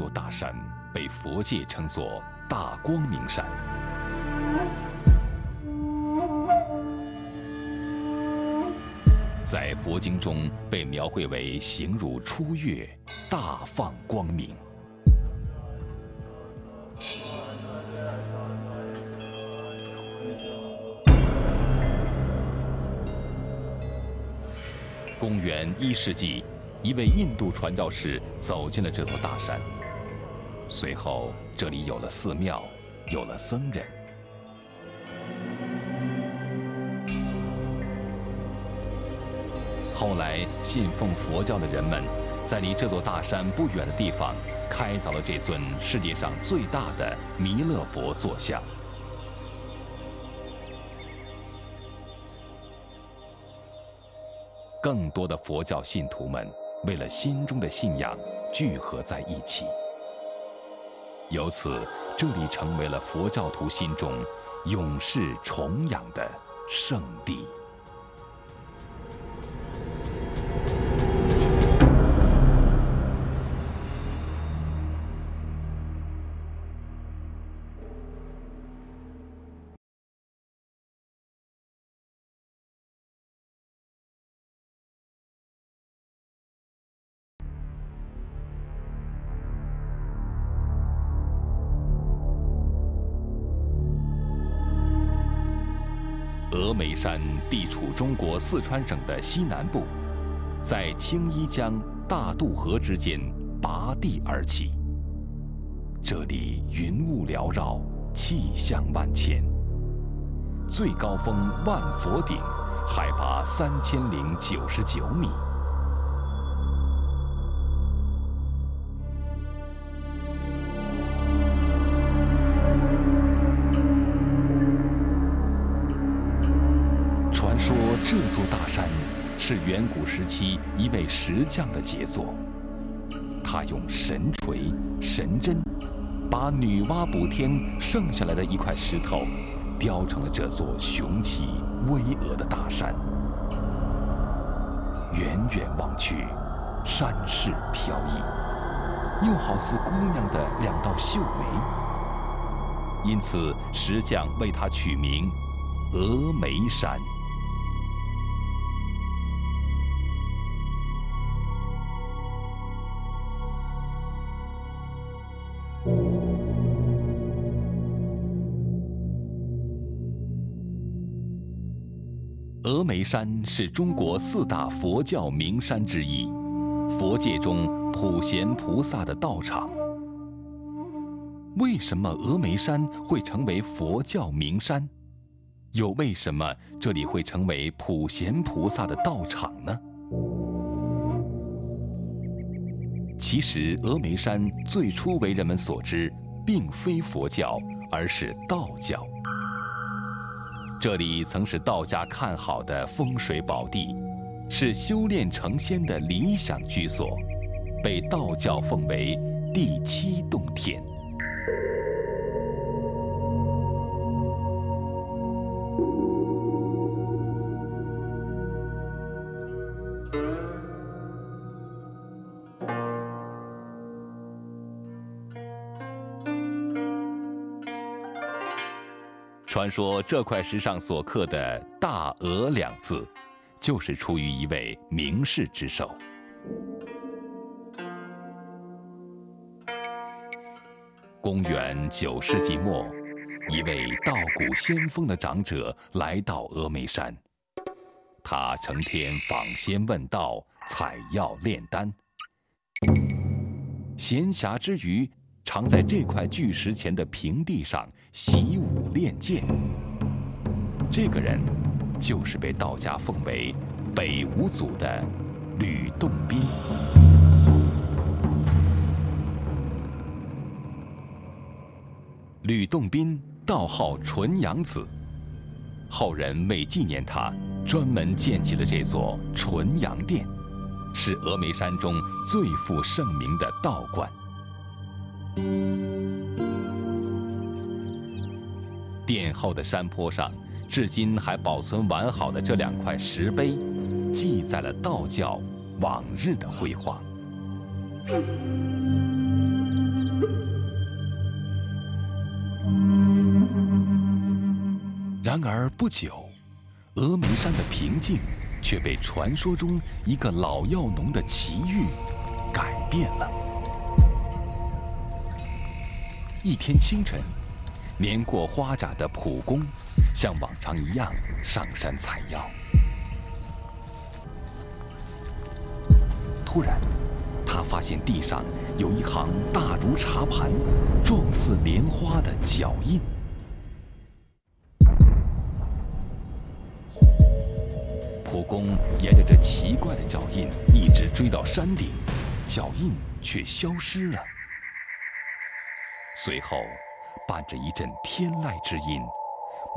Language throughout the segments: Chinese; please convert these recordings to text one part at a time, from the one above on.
座大山被佛界称作大光明山，在佛经中被描绘为形如初月，大放光明。公元一世纪，一位印度传教士走进了这座大山。随后，这里有了寺庙，有了僧人。后来，信奉佛教的人们，在离这座大山不远的地方，开凿了这尊世界上最大的弥勒佛坐像。更多的佛教信徒们为了心中的信仰聚合在一起，由此这里成为了佛教徒心中永世崇仰的圣地。眉山地处中国四川省的西南部，在青衣江大渡河之间拔地而起。这里云雾缭绕，气象万千。最高峰万佛顶，海拔三千零九十九米。这座大山是远古时期一位石匠的杰作，他用神锤、神针，把女娲补天剩下来的一块石头，雕成了这座雄奇巍峨的大山。远远望去，山势飘逸，又好似姑娘的两道秀眉，因此石匠为它取名峨眉山。眉山是中国四大佛教名山之一，佛界中普贤菩萨的道场。为什么峨眉山会成为佛教名山？又为什么这里会成为普贤菩萨的道场呢？其实，峨眉山最初为人们所知，并非佛教，而是道教。这里曾是道家看好的风水宝地，是修炼成仙的理想居所，被道教奉为第七洞天。传说这块石上所刻的“大峨”两字，就是出于一位名士之手。公元九世纪末，一位道骨仙风的长者来到峨眉山，他成天访仙问道、采药炼丹，闲暇之余，常在这块巨石前的平地上习武练剑。这个人，就是被道家奉为北五祖的吕洞宾。吕洞宾道号纯阳子，后人为纪念他，专门建起了这座纯阳殿，是峨眉山中最负盛名的道观。殿后的山坡上至今还保存完好的这两块石碑记载了道教往日的辉煌。然而不久峨眉山的平静却被传说中一个老药农的奇遇改变了。一天清晨年过花甲的普公像往常一样上山采药。突然，他发现地上有一行大如茶盘、状似莲花的脚印。普公沿着这奇怪的脚印一直追到山顶，脚印却消失了。随后，伴着一阵天籁之音，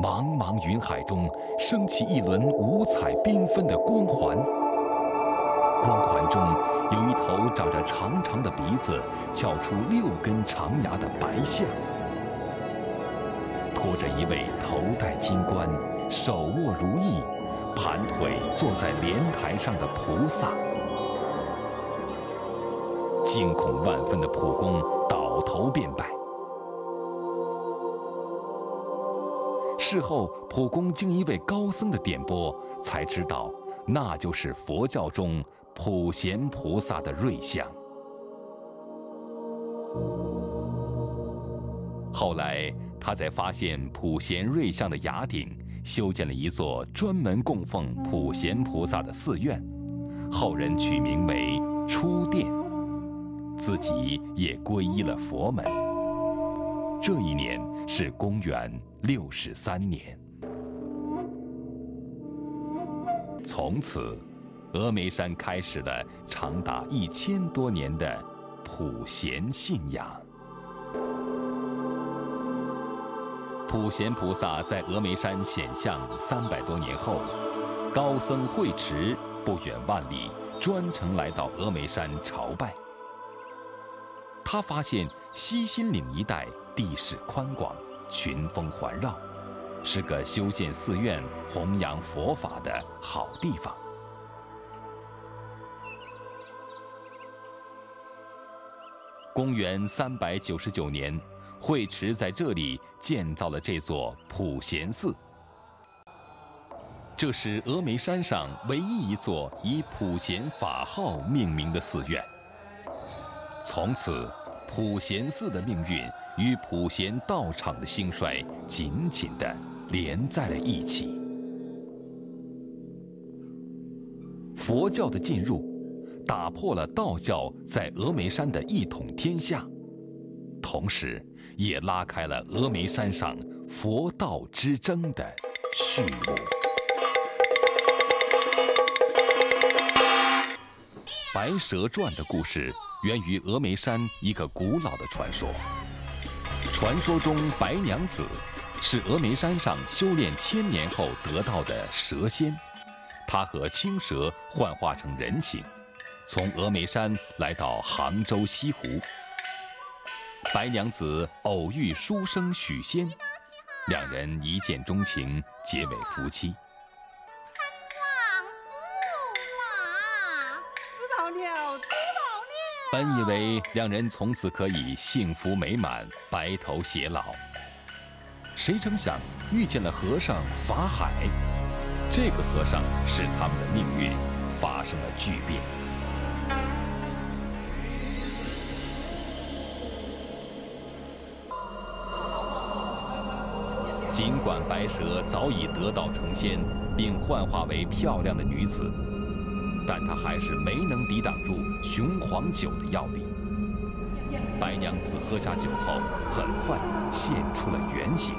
茫茫云海中升起一轮五彩缤纷的光环。光环中有一头长着长长的鼻子、翘出六根长牙的白象，拖着一位头戴金冠、手握如意、盘腿坐在莲台上的菩萨。惊恐万分的普公倒头便拜。事后，普公经一位高僧的点拨，才知道那就是佛教中普贤菩萨的瑞相。后来，他在发现普贤瑞相的崖顶，修建了一座专门供奉普贤菩萨的寺院，后人取名为初殿，自己也皈依了佛门。这一年是公元。六十三年，从此，峨眉山开始了长达一千多年的普贤信仰。普贤菩萨在峨眉山显像三百多年后，高僧慧持不远万里，专程来到峨眉山朝拜。他发现西新岭一带地势宽广。群峰环绕，是个修建寺院、弘扬佛法的好地方。公元三百九十九年，慧持在这里建造了这座普贤寺，这是峨眉山上唯一一座以普贤法号命名的寺院。从此，普贤寺的命运。与普贤道场的兴衰紧紧地连在了一起。佛教的进入，打破了道教在峨眉山的一统天下，同时也拉开了峨眉山上佛道之争的序幕。《白蛇传》的故事源于峨眉山一个古老的传说。传说中，白娘子是峨眉山上修炼千年后得到的蛇仙，她和青蛇幻化成人形，从峨眉山来到杭州西湖。白娘子偶遇书生许仙，两人一见钟情，结为夫妻。本以为两人从此可以幸福美满、白头偕老，谁成想遇见了和尚法海。这个和尚使他们的命运发生了巨变。尽管白蛇早已得道成仙，并幻化为漂亮的女子。但他还是没能抵挡住雄黄酒的药力。白娘子喝下酒后，很快现出了原形。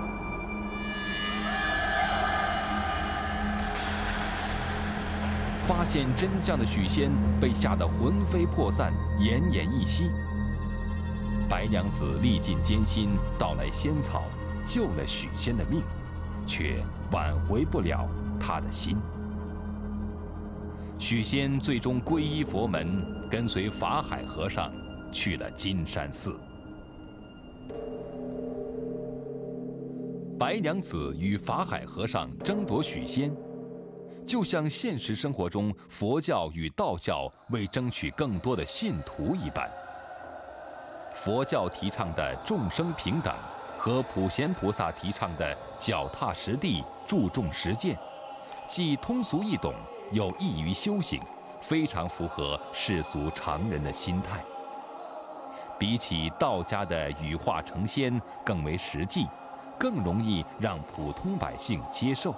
发现真相的许仙被吓得魂飞魄散、奄奄一息。白娘子历尽艰辛，盗来仙草，救了许仙的命，却挽回不了他的心。许仙最终皈依佛门，跟随法海和尚去了金山寺。白娘子与法海和尚争夺许仙，就像现实生活中佛教与道教为争取更多的信徒一般。佛教提倡的众生平等，和普贤菩萨提倡的脚踏实地、注重实践，既通俗易懂，又易于修行，非常符合世俗常人的心态。比起道家的羽化成仙更为实际，更容易让普通百姓接受。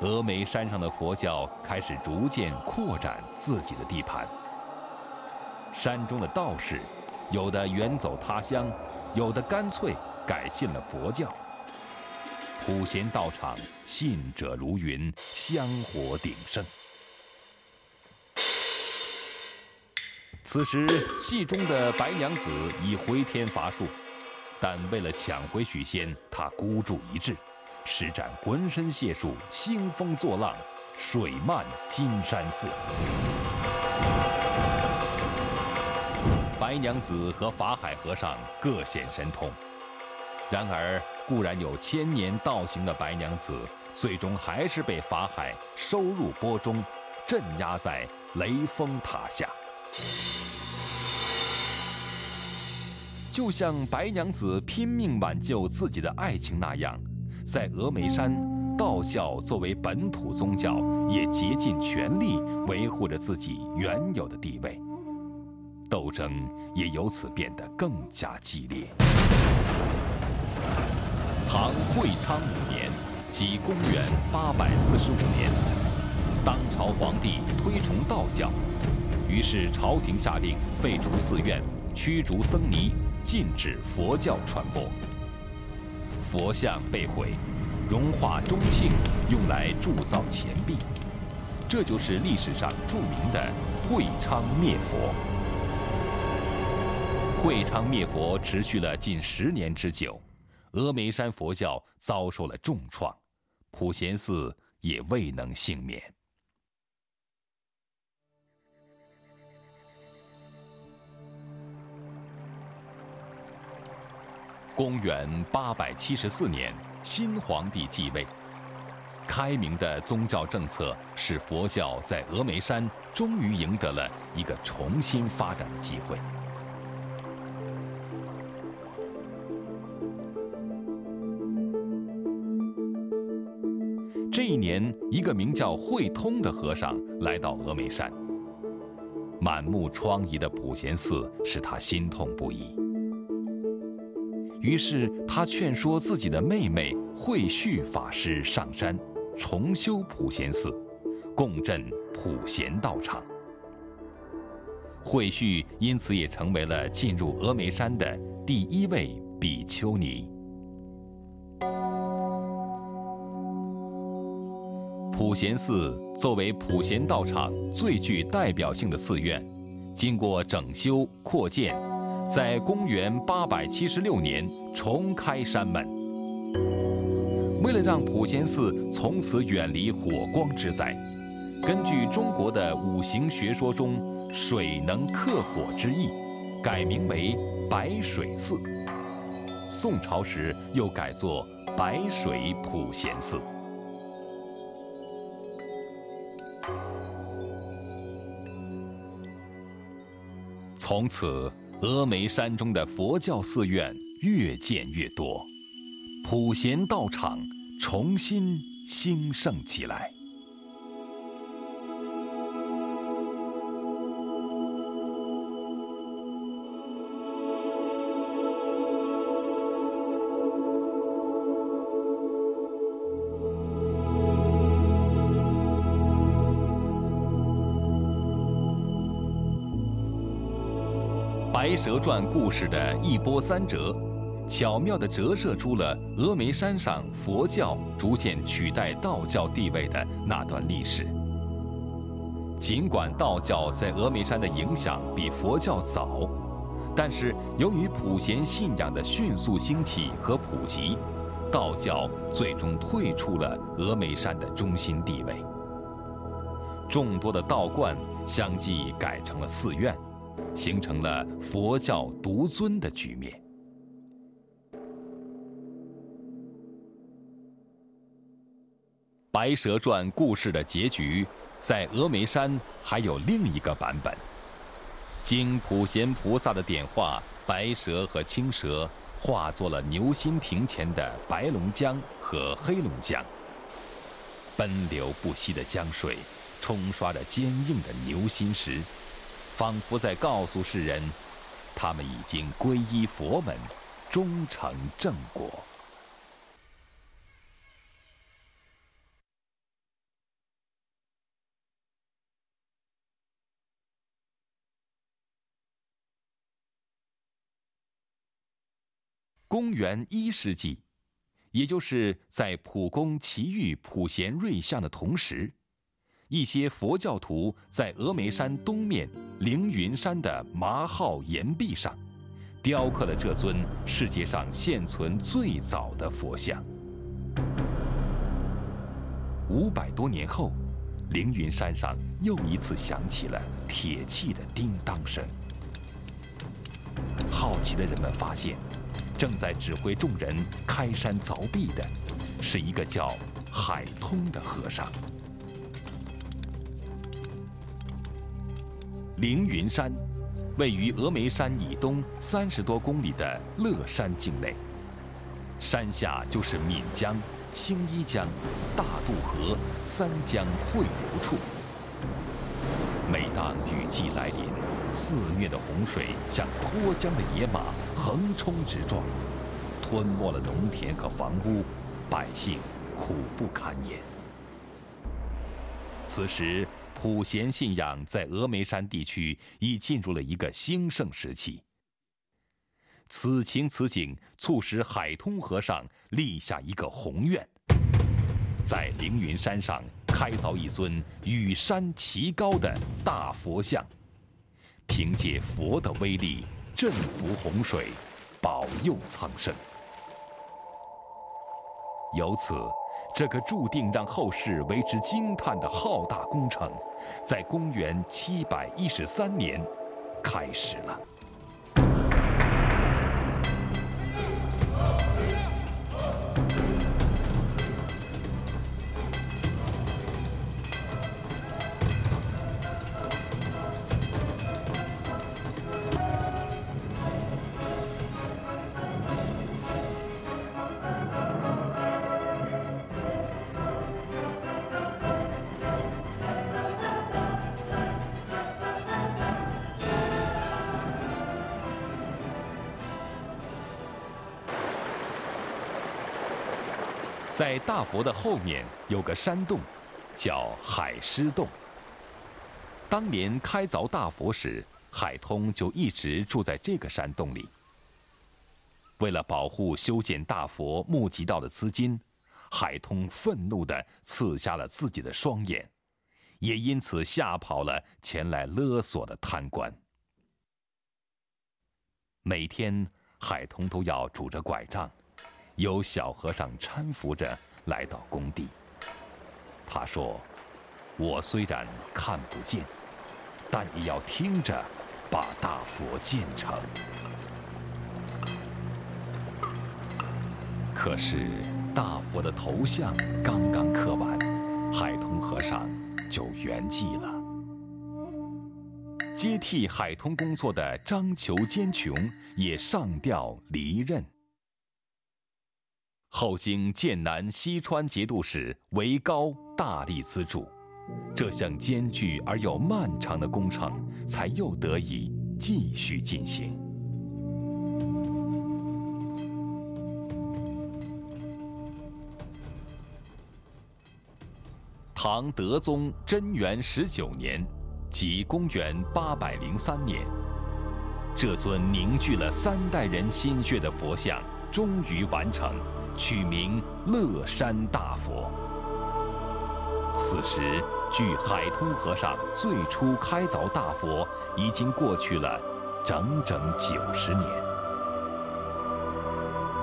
峨眉山上的佛教开始逐渐扩展自己的地盘。山中的道士，有的远走他乡，有的干脆改信了佛教。普贤道场信者如云，香火鼎盛。此时，戏中的白娘子已回天乏术，但为了抢回许仙，她孤注一掷。施展浑身解数，兴风作浪，水漫金山寺。白娘子和法海和尚各显神通，然而固然有千年道行的白娘子，最终还是被法海收入钵中，镇压在雷峰塔下。就像白娘子拼命挽救自己的爱情那样。在峨眉山，道教作为本土宗教，也竭尽全力维护着自己原有的地位，斗争也由此变得更加激烈。唐会昌五年，即公元八百四十五年，当朝皇帝推崇道教，于是朝廷下令废除寺院，驱逐僧尼，禁止佛教传播。佛像被毁，融化钟磬用来铸造钱币，这就是历史上著名的会昌灭佛。会昌灭佛持续了近十年之久，峨眉山佛教遭受了重创，普贤寺也未能幸免。公元八百七十四年，新皇帝继位。开明的宗教政策使佛教在峨眉山终于赢得了一个重新发展的机会。这一年，一个名叫慧通的和尚来到峨眉山，满目疮痍的普贤寺使他心痛不已。于是他劝说自己的妹妹慧旭法师上山重修普贤寺，共振普贤道场。慧旭因此也成为了进入峨眉山的第一位比丘尼。普贤寺作为普贤道场最具代表性的寺院，经过整修扩建。在公元八百七十六年重开山门。为了让普贤寺从此远离火光之灾，根据中国的五行学说中“水能克火”之意，改名为白水寺。宋朝时又改作白水普贤寺。从此。峨眉山中的佛教寺院越建越多，普贤道场重新兴盛起来。《白蛇传》故事的一波三折，巧妙地折射出了峨眉山上佛教逐渐取代道教地位的那段历史。尽管道教在峨眉山的影响比佛教早，但是由于普贤信仰的迅速兴起和普及，道教最终退出了峨眉山的中心地位。众多的道观相继改成了寺院。形成了佛教独尊的局面。《白蛇传》故事的结局，在峨眉山还有另一个版本。经普贤菩萨的点化，白蛇和青蛇化作了牛心亭前的白龙江和黑龙江。奔流不息的江水，冲刷着坚硬的牛心石，仿佛在告诉世人，他们已经皈依佛门，终成正果。公元一世纪，也就是在普公奇遇普贤瑞相的同时，一些佛教徒在峨眉山东面凌云山的麻号岩壁上，雕刻了这尊世界上现存最早的佛像。五百多年后，凌云山上又一次响起了铁器的叮当声。好奇的人们发现。正在指挥众人开山凿壁的，是一个叫海通的和尚。凌云山位于峨眉山以东三十多公里的乐山境内，山下就是岷江、青衣江、大渡河三江汇流处。每当雨季来临，肆虐的洪水像脱缰的野马。横冲直撞，吞没了农田和房屋，百姓苦不堪言。此时，普贤信仰在峨眉山地区已进入了一个兴盛时期。此情此景，促使海通和尚立下一个宏愿，在凌云山上开凿一尊与山齐高的大佛像，凭借佛的威力。镇服洪水，保佑苍生。由此，这个注定让后世为之惊叹的浩大工程，在公元七百一十三年开始了。在大佛的后面有个山洞，叫海狮洞。当年开凿大佛时，海通就一直住在这个山洞里。为了保护修建大佛募集到的资金，海通愤怒地刺瞎了自己的双眼，也因此吓跑了前来勒索的贪官。每天，海通都要拄着拐杖。有小和尚搀扶着来到工地。他说：“我虽然看不见，但也要听着，把大佛建成。”可是大佛的头像刚刚刻完，海通和尚就圆寂了。接替海通工作的张求坚琼也上吊离任。后经剑南西川节度使韦高大力资助，这项艰巨而又漫长的工程才又得以继续进行。唐德宗贞元十九年，即公元八百零三年，这尊凝聚了三代人心血的佛像终于完成。取名乐山大佛。此时，距海通和尚最初开凿大佛已经过去了整整九十年。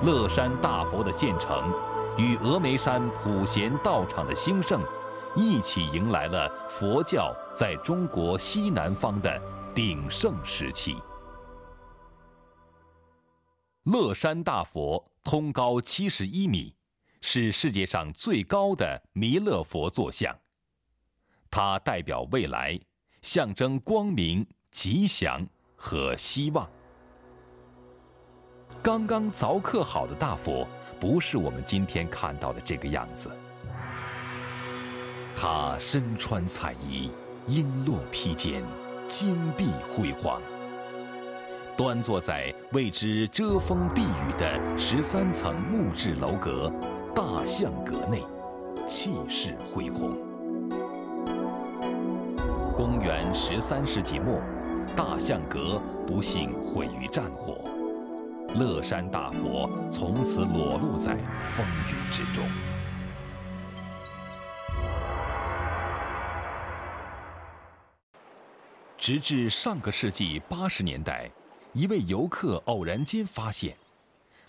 乐山大佛的建成，与峨眉山普贤道场的兴盛，一起迎来了佛教在中国西南方的鼎盛时期。乐山大佛。通高七十一米，是世界上最高的弥勒佛坐像。它代表未来，象征光明、吉祥和希望。刚刚凿刻好的大佛，不是我们今天看到的这个样子。他身穿彩衣，璎珞披肩，金碧辉煌，端坐在为之遮风避雨的十三层木质楼阁大象阁内，气势恢宏。公元十三世纪末，大象阁不幸毁于战火。乐山大佛从此裸露在风雨之中。直至上个世纪八十年代，一位游客偶然间发现，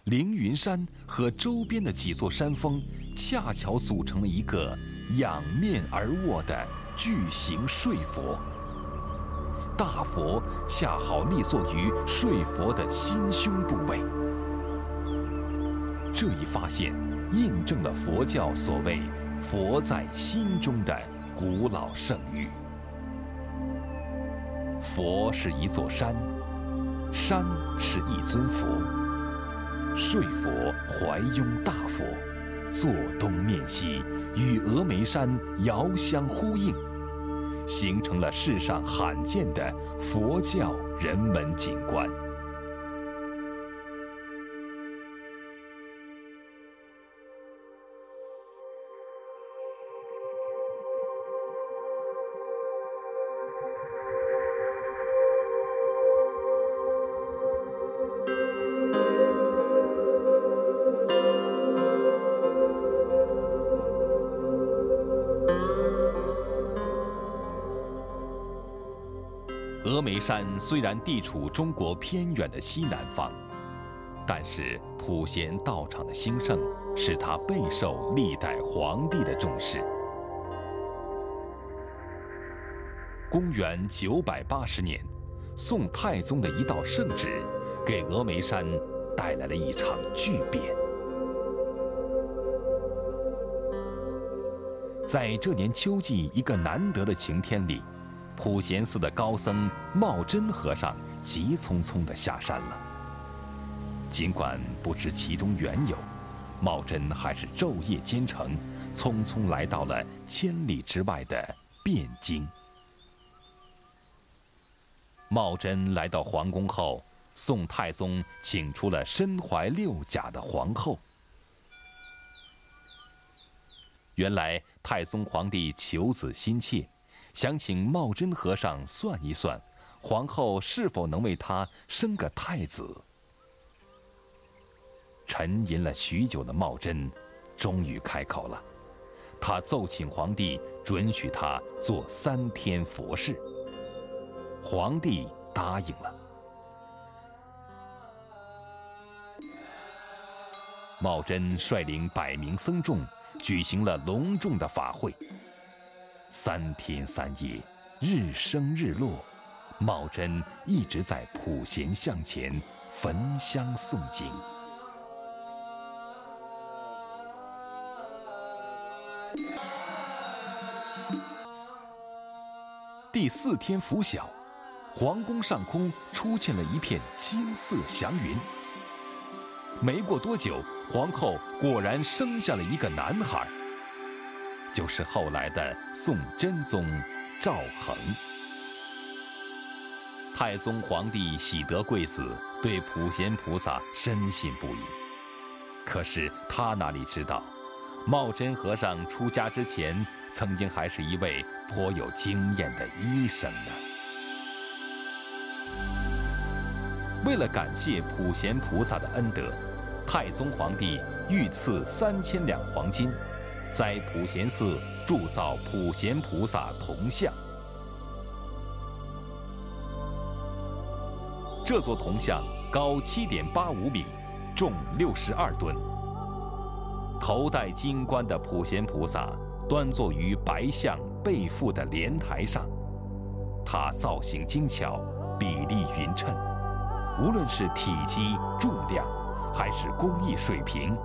凌云山和周边的几座山峰恰巧组成了一个仰面而卧的巨型睡佛。大佛恰好立坐于睡佛的心胸部位，这一发现印证了佛教所谓“佛在心中”的古老圣域。佛是一座山，山是一尊佛，睡佛怀拥大佛，坐东面西，与峨眉山遥相呼应。形成了世上罕见的佛教人文景观。山虽然地处中国偏远的西南方，但是普贤道场的兴盛使它备受历代皇帝的重视。公元九百八十年，宋太宗的一道圣旨，给峨眉山带来了一场巨变。在这年秋季一个难得的晴天里。普贤寺的高僧茂真和尚急匆匆地下山了。尽管不知其中缘由，茂真还是昼夜兼程，匆匆来到了千里之外的汴京。茂真来到皇宫后，宋太宗请出了身怀六甲的皇后。原来太宗皇帝求子心切。想请茂真和尚算一算，皇后是否能为他生个太子。沉吟了许久的茂真，终于开口了。他奏请皇帝准许他做三天佛事。皇帝答应了。茂真率领百名僧众，举行了隆重的法会。三天三夜，日升日落，茂真一直在普贤像前焚香诵经。第四天拂晓，皇宫上空出现了一片金色祥云。没过多久，皇后果然生下了一个男孩。就是后来的宋真宗赵恒。太宗皇帝喜得贵子，对普贤菩萨深信不疑。可是他哪里知道，茂真和尚出家之前，曾经还是一位颇有经验的医生呢。为了感谢普贤菩萨的恩德，太宗皇帝御赐三千两黄金。在普贤寺铸造普贤菩萨铜像。这座铜像高七点八五米，重六十二吨。头戴金冠的普贤菩萨端坐于白象背负的莲台上，它造型精巧，比例匀称，无论是体积、重量，还是工艺水平，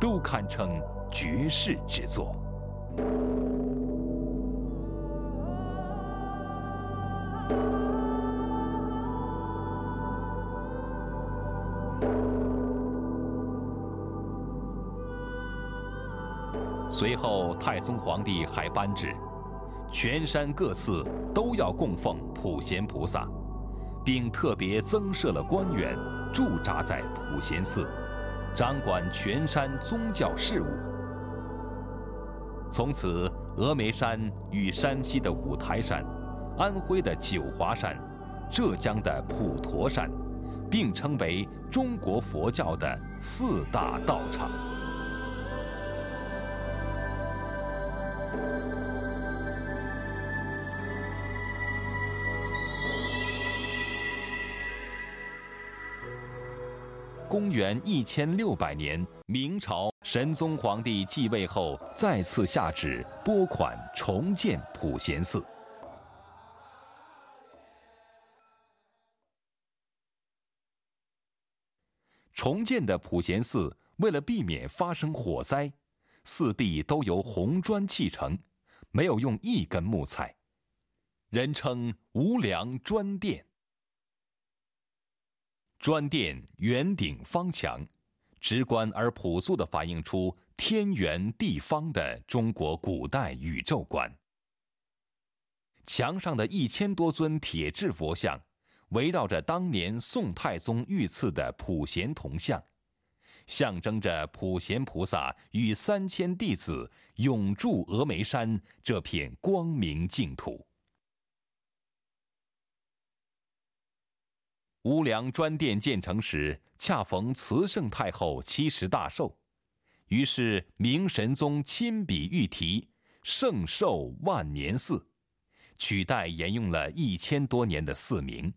都堪称。绝世之作。随后太宗皇帝还颁旨全山各寺都要供奉普贤菩萨并特别增设了官员驻扎在普贤寺掌管全山宗教事务。从此，峨眉山与山西的五台山、安徽的九华山、浙江的普陀山，并称为中国佛教的四大道场。公元一千六百年，明朝神宗皇帝继位后，再次下旨拨款重建普贤寺。重建的普贤寺，为了避免发生火灾，四壁都由红砖砌成，没有用一根木材，人称“无梁砖殿”。砖殿圆顶方墙，直观而朴素地反映出天圆地方的中国古代宇宙观。墙上的一千多尊铁制佛像，围绕着当年宋太宗御赐的普贤铜像，象征着普贤菩萨与三千弟子永驻峨眉山这片光明净土。无梁砖殿建成时，恰逢慈圣太后七十大寿，于是明神宗亲笔御题“圣寿万年寺”，取代沿用了一千多年的寺名。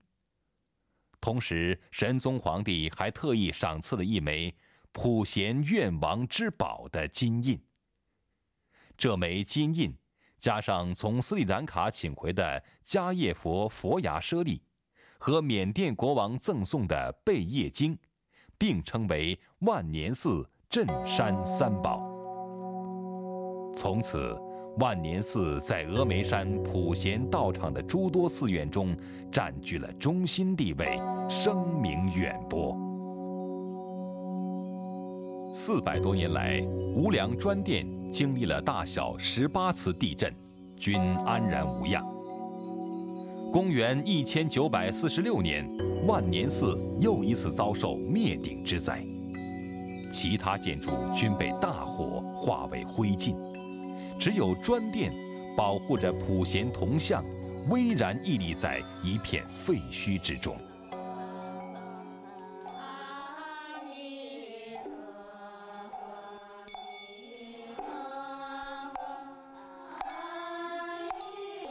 同时，神宗皇帝还特意赏赐了一枚“普贤愿王之宝”的金印。这枚金印，加上从斯里兰卡请回的迦叶佛佛牙舍利。和缅甸国王赠送的贝叶经，并称为万年寺镇山三宝。从此，万年寺在峨眉山普贤道场的诸多寺院中占据了中心地位，声名远播。四百多年来，无量砖殿经历了大小十八次地震，均安然无恙。公元一千九百四十六年，万年寺又一次遭受灭顶之灾，其他建筑均被大火化为灰烬，只有砖殿保护着普贤铜像，巍然屹立在一片废墟之中。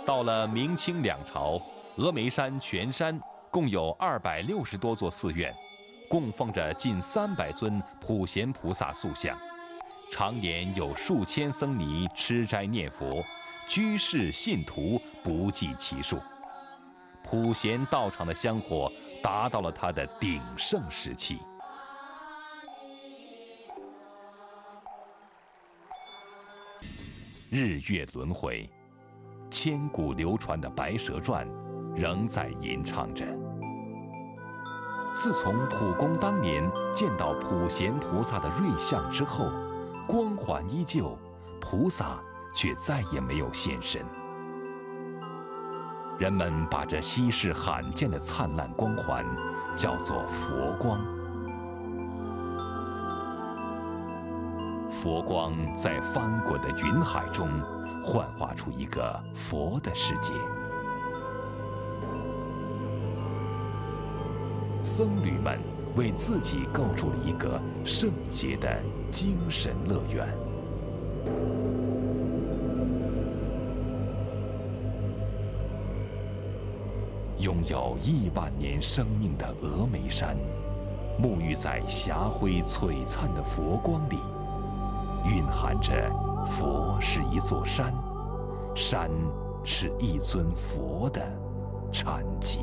到了明清两朝，峨眉山全山共有二百六十多座寺院，供奉着近三百尊普贤菩萨塑像，常年有数千僧尼吃斋念佛，居士信徒不计其数。普贤道场的香火达到了它的鼎盛时期。日月轮回。千古流传的《白蛇传》仍在吟唱着。自从普公当年见到普贤菩萨的瑞相之后，光环依旧，菩萨却再也没有现身。人们把这稀世罕见的灿烂光环叫做佛光。佛光在翻滚的云海中。幻化出一个佛的世界，僧侣们为自己构筑了一个圣洁的精神乐园。拥有亿万年生命的峨眉山，沐浴在霞辉璀璨的佛光里，蕴含着。佛是一座山，山是一尊佛的禅机。